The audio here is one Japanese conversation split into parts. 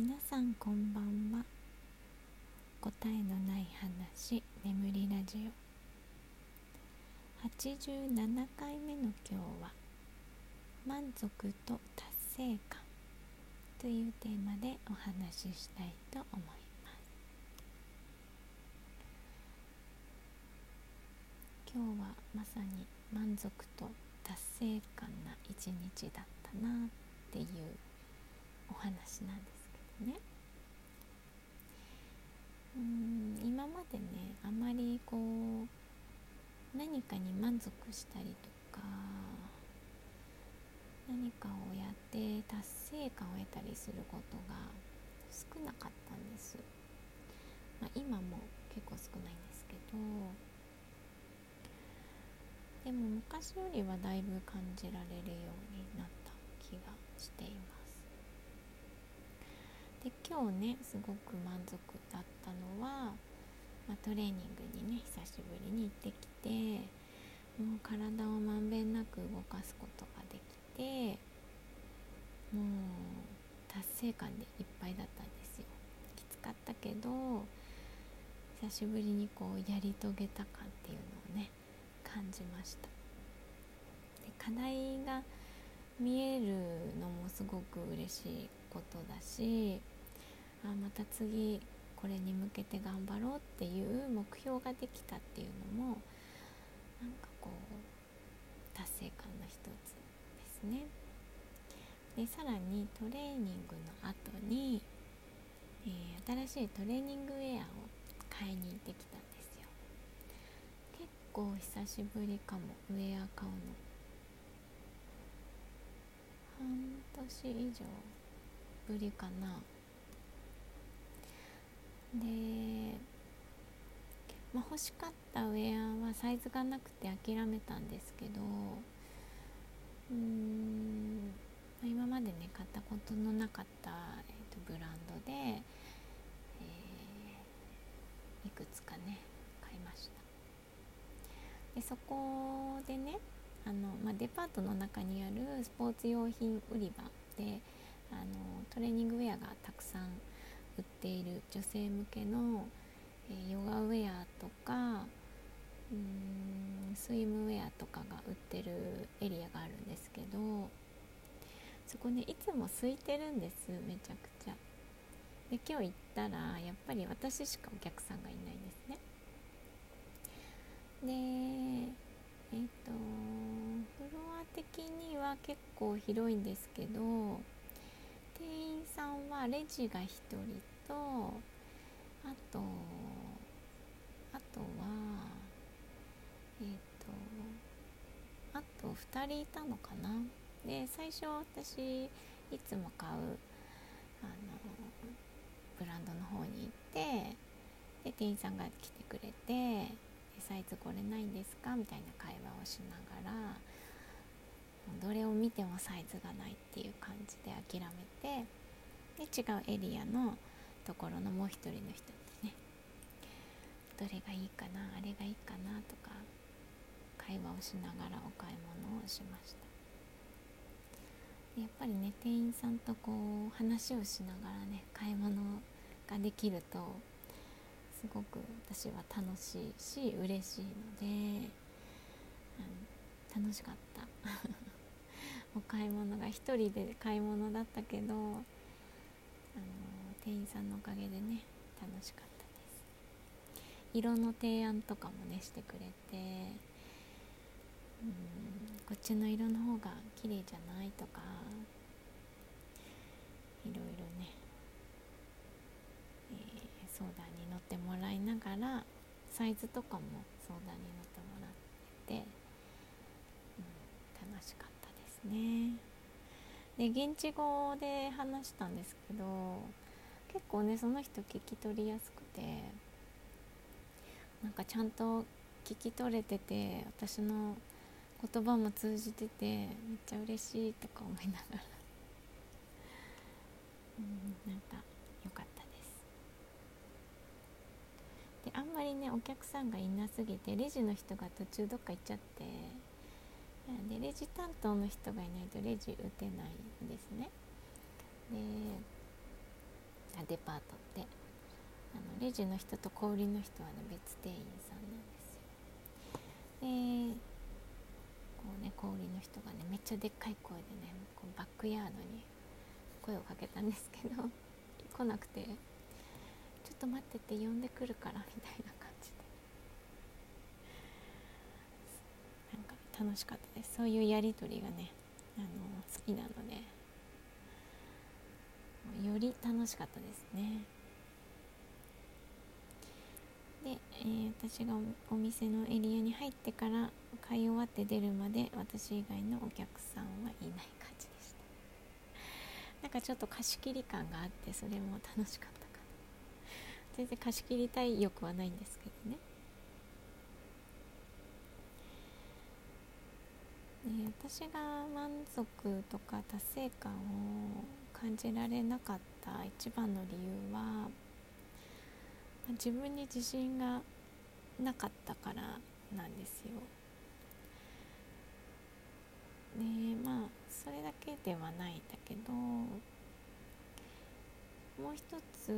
皆さんこんばんは。答えのない話眠りラジオ。87回目の今日は満足と達成感というテーマでお話ししたいと思います。今日はまさに満足と達成感な一日だったなっていうお話なんです。ね。うん今までねあまりこう何かに満足したりとか何かをやって達成感を得たりすることが少なかったんです、まあ、今も結構少ないんですけどでも昔よりはだいぶ感じられるようになった気がしています。で今日ねすごく満足だったのは、まあ、トレーニングにね久しぶりに行ってきてもう体をまんべんなく動かすことができてもう達成感でいっぱいだったんですよ。きつかったけど久しぶりにこうやり遂げた感っていうのをね感じました。で課題が見えるのもすごく嬉しいことだしあまた次これに向けて頑張ろうっていう目標ができたっていうのもなんかこう達成感の一つですね。でさらにトレーニングの後に、えー、新しいトレーニングウェアを買いに行ってきたんですよ。結構久しぶりかもウェア買うの。半年以上ぶりかなで、まあ、欲しかったウェアはサイズがなくて諦めたんですけどうーん、まあ、今までね買ったことのなかった、えーと、ブランドで、えー、いくつかね買いました。でそこでねあの、まあ、デパートの中にあるスポーツ用品売り場であのトレーニングウェアがたくさんっている女性向けの、え、ヨガウェアとかうーんスイムウェアとかが売ってるエリアがあるんですけどそこねいつも空いてるんですめちゃくちゃ。で今日行ったらやっぱり私しかお客さんがいないんですね。でえっ、ー、とフロア的には結構広いんですけど店員さんはレジが1人とあとあとはえっ、ー、とあと2人いたのかなで最初私いつも買うあのブランドの方に行ってで店員さんが来てくれて「サイズこれないんですか?」みたいな会話をしながらどれを見てもサイズがないっていう感じで諦めてで違うエリアのところのもう一人の人にねどれがいいかなあれがいいかなとか会話をしながらお買い物をしました。やっぱりね店員さんとこう話をしながらね買い物ができるとすごく私は楽しいし嬉しいので、うん、楽しかった。お買い物が1人で買い物だったけどあの店員さんのおかげでね楽しかったです。色の提案とかもねしてくれてうんこっちの色の方が綺麗じゃないとかいろいろね、えー、相談に乗ってもらいながらサイズとかも相談に乗ってもらってて、うん、楽しかったですね。で現地語で話したんですけど結構ねその人聞き取りやすくてなんかちゃんと聞き取れてて私の言葉も通じててめっちゃ嬉しいとか思いながら。うんなんか良かったです。であんまりねお客さんがいなすぎてレジの人が途中どっか行っちゃってでレジ担当の人がいないとレジ打てないんですね。でデパートって。あのレジの人と小売りの人はね別店員さんなんですよ。でこうね小売りの人がねめっちゃでっかい声でねこうバックヤードに声をかけたんですけど来なくて「ちょっと待ってて呼んでくるから」みたいな感じで。なんか楽しかったです。そういうやり取りがねあの好きなので。より楽しかったですね。で、えー、私がお店のエリアに入ってから買い終わって出るまで私以外のお客さんはいない感じでした。なんかちょっと貸し切り感があってそれも楽しかったかな。全然貸し切りたい欲はないんですけどね。私が満足とか達成感を感じられなかった一番の理由は自分に自信がなかったからなんですよ。でまあそれだけではないんだけどもう一つ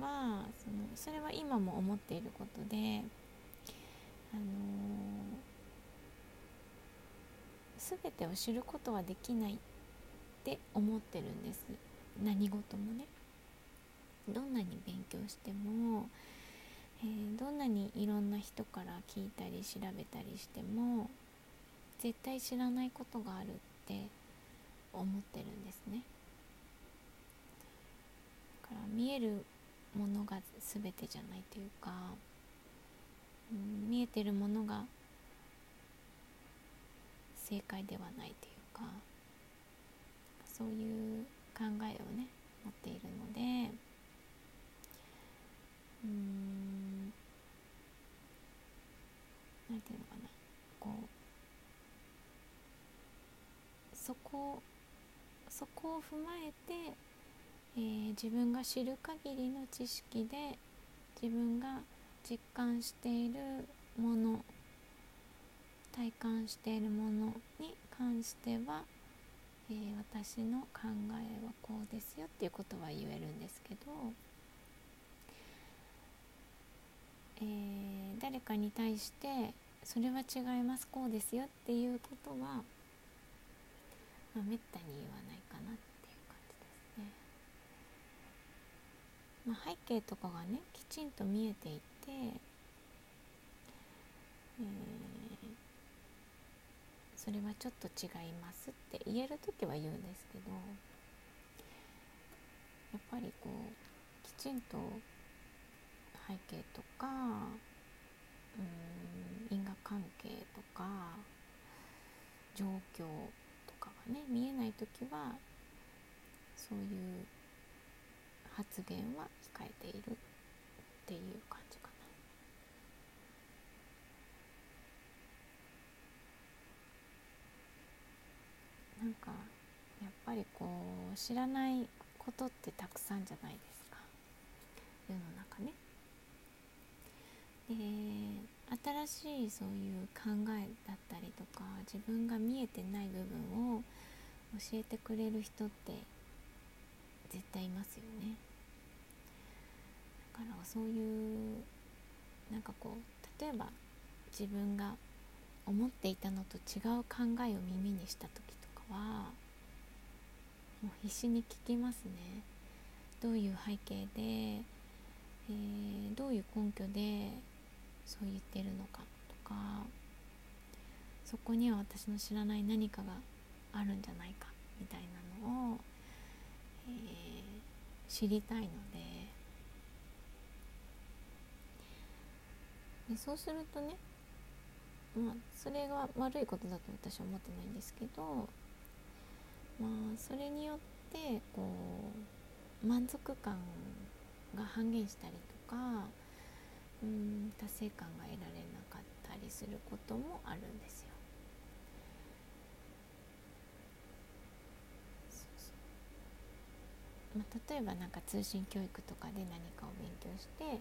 はそのそれは今も思っていることであの全てを知ることはできないって思ってるんです何事もね。どんなに勉強しても、えー、どんなにいろんな人から聞いたり調べたりしても絶対知らないことがあるって思ってるんですね。だから見えるものが全てじゃないというか、うん、見えてるものが正解ではないというかそういう考えをね持っているので。うん。なんていうのかな。こうそこそこを踏まえて、えー、自分が知る限りの知識で自分が実感しているもの体感しているものに関しては、えー、私の考えはこうですよっていうことは言えるんですけど、えー、誰かに対してそれは違いますこうですよっていうことは、まあ、めったに言わないかなっていう感じですね。まあ、背景とかがねきちんと見えていて、えーそれはちょっと違いますって言える時は言うんですけどやっぱりこうきちんと背景とかうん因果関係とか状況とかがね見えない時はそういう発言は控えているっていう感じかな。んかやっぱりこう知らないことってたくさんじゃないですか世の中ね。で新しいそういう考えだったりとか自分が見えてない部分を教えてくれる人って絶対いますよね。だからそういうなんかこう例えば自分が思っていたのと違う考えを耳にした時とはもう必死に聞きますね。どういう背景で、えー、どういう根拠でそう言ってるのかとかそこには私の知らない何かがあるんじゃないかみたいなのを、えー、知りたいので。でそうするとねまあそれが悪いことだと私は思ってないんですけどまあそれによってこう満足感が半減したりとかうん達成感が得られなかったりすることもあるんですよ。まあ、例えばなんか通信教育とかで何かを勉強して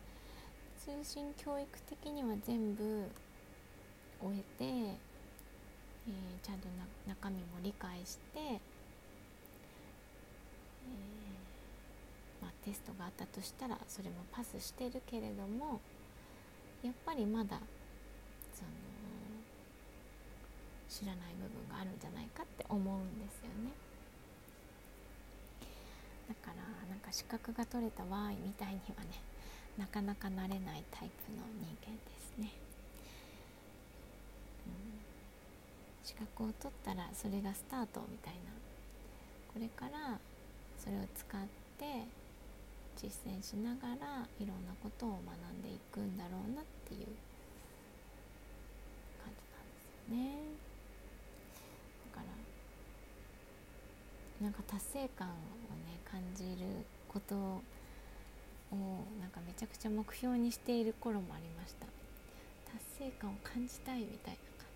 通信教育的には全部終えて、えー、ちゃんとな中身も理解してテストがあったとしたらそれもパスしてるけれどもやっぱりまだその知らない部分があるんじゃないかって思うんですよね。だからなんか資格が取れたわーいみたいにはねなかなかなれないタイプの人間ですね。うん、資格を取ったらそれがスタートみたいなこれからそれを使って実践しながらいろんなことを学んでいくんだろうなっていう感じなんですよね。だからなんか達成感をね感じることをなんかめちゃくちゃ目標にしている頃もありました達成感を感じたいみたいな感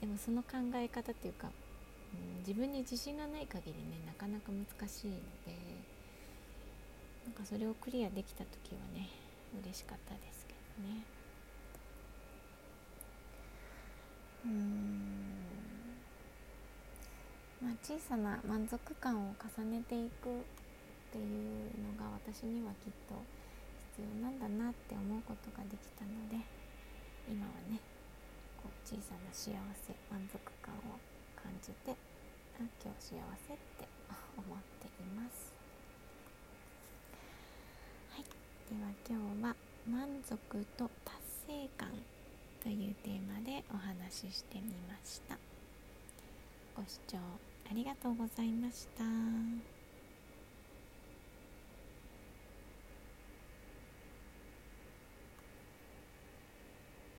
じでもその考え方っていうか自分に自信がない限りねなかなか難しいのでなんかそれをクリアできた時はね嬉しかったですけどね。うん。まあ小さな満足感を重ねていくっていうのが私にはきっと必要なんだなって思うことができたので今はねこう小さな幸せ満足感を感じて今日幸せって思っています。はい。では今日は満足と達成感というテーマでお話ししてみました。ご視聴ありがとうございました。